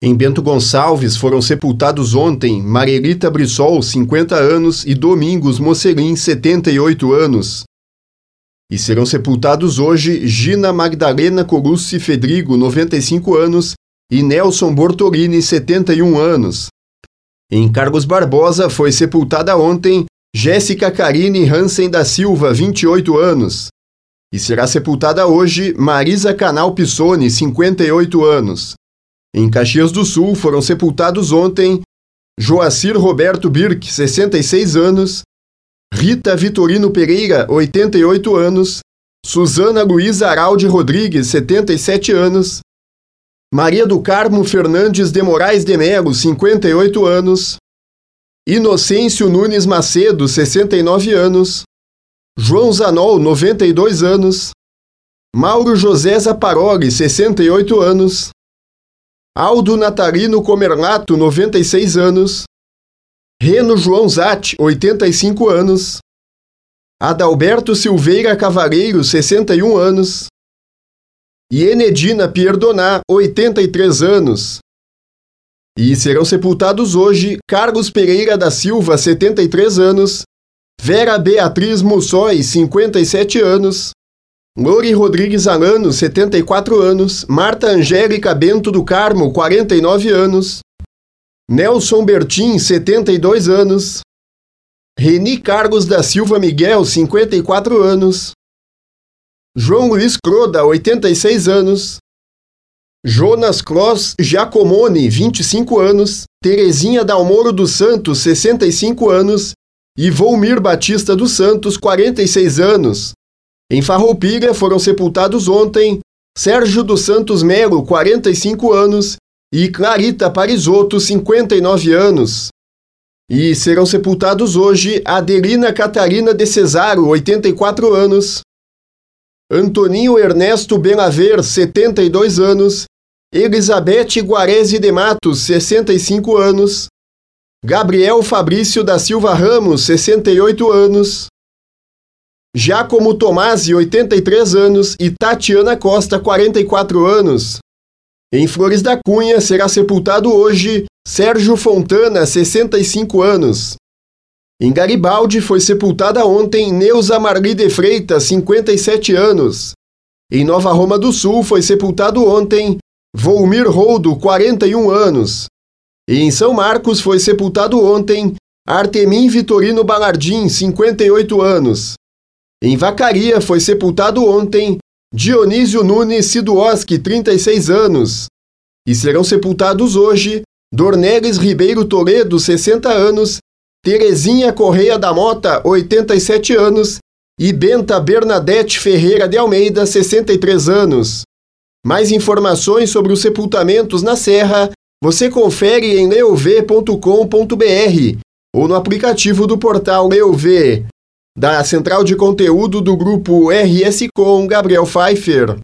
Em Bento Gonçalves foram sepultados ontem Marelita Brissol, 50 anos, e Domingos Mocerim, 78 anos. E serão sepultados hoje Gina Magdalena Corussi Fedrigo, 95 anos, e Nelson Bortolini, 71 anos. Em Carlos Barbosa foi sepultada ontem Jéssica Karine Hansen da Silva, 28 anos. E será sepultada hoje Marisa Canal Pissoni, 58 anos. Em Caxias do Sul foram sepultados ontem Joacir Roberto Birk, 66 anos, Rita Vitorino Pereira, 88 anos, Suzana Luiza Araldi Rodrigues, 77 anos, Maria do Carmo Fernandes de Moraes de Melo, 58 anos, Inocêncio Nunes Macedo, 69 anos, João Zanol, 92 anos, Mauro José Zaparoli, 68 anos, Aldo Natarino Comerlato, 96 anos. Reno João Zatti, 85 anos. Adalberto Silveira Cavareiro, 61 anos. E Enedina Pierdoná, 83 anos. E serão sepultados hoje Carlos Pereira da Silva, 73 anos. Vera Beatriz Mussói, 57 anos. Lori Rodrigues Alano, 74 anos, Marta Angélica Bento do Carmo, 49 anos, Nelson Bertin, 72 anos, Reni Carlos da Silva Miguel, 54 anos, João Luiz Croda, 86 anos, Jonas Cross Giacomoni, 25 anos, Terezinha Dalmoro dos Santos, 65 anos. E Volmir Batista dos Santos, 46 anos. Em Farroupilha foram sepultados ontem Sérgio dos Santos Melo, 45 anos, e Clarita Parisotto, 59 anos. E serão sepultados hoje Adelina Catarina de Cesaro, 84 anos, Antoninho Ernesto Benaver, 72 anos, Elizabeth Guarese de Matos, 65 anos, Gabriel Fabrício da Silva Ramos, 68 anos, Giacomo Tomasi, 83 anos, e Tatiana Costa, 44 anos. Em Flores da Cunha será sepultado hoje Sérgio Fontana, 65 anos. Em Garibaldi foi sepultada ontem Neuza Marli de Freitas, 57 anos. Em Nova Roma do Sul foi sepultado ontem Volmir Roldo, 41 anos. E em São Marcos foi sepultado ontem Artemim Vitorino Balardim, 58 anos. Em Vacaria foi sepultado ontem Dionísio Nunes Siduoski, 36 anos. E serão sepultados hoje Dornelis Ribeiro Toledo, 60 anos, Terezinha Correia da Mota, 87 anos, e Benta Bernadette Ferreira de Almeida, 63 anos. Mais informações sobre os sepultamentos na Serra você confere em leov.com.br ou no aplicativo do portal Leov da central de conteúdo do grupo RS Com Gabriel Pfeiffer.